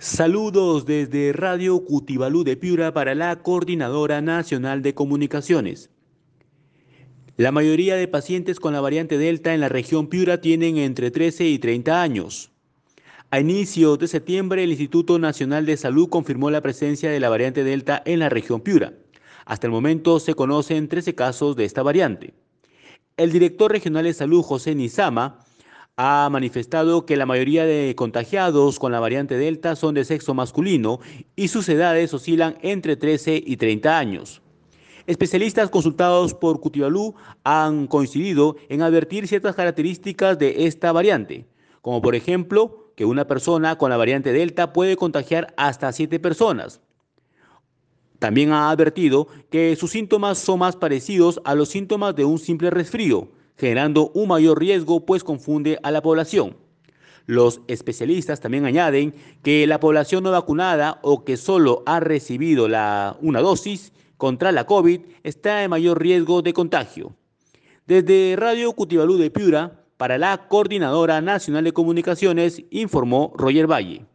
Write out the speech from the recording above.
Saludos desde Radio Cutibalú de Piura para la Coordinadora Nacional de Comunicaciones. La mayoría de pacientes con la variante Delta en la región Piura tienen entre 13 y 30 años. A inicios de septiembre, el Instituto Nacional de Salud confirmó la presencia de la variante Delta en la región Piura. Hasta el momento se conocen 13 casos de esta variante. El director regional de salud, José Nizama, ha manifestado que la mayoría de contagiados con la variante Delta son de sexo masculino y sus edades oscilan entre 13 y 30 años. Especialistas consultados por Cutibalú han coincidido en advertir ciertas características de esta variante, como por ejemplo que una persona con la variante Delta puede contagiar hasta 7 personas. También ha advertido que sus síntomas son más parecidos a los síntomas de un simple resfrío, generando un mayor riesgo pues confunde a la población. Los especialistas también añaden que la población no vacunada o que solo ha recibido la, una dosis contra la COVID está en mayor riesgo de contagio. Desde Radio Cutibalú de Piura, para la Coordinadora Nacional de Comunicaciones, informó Roger Valle.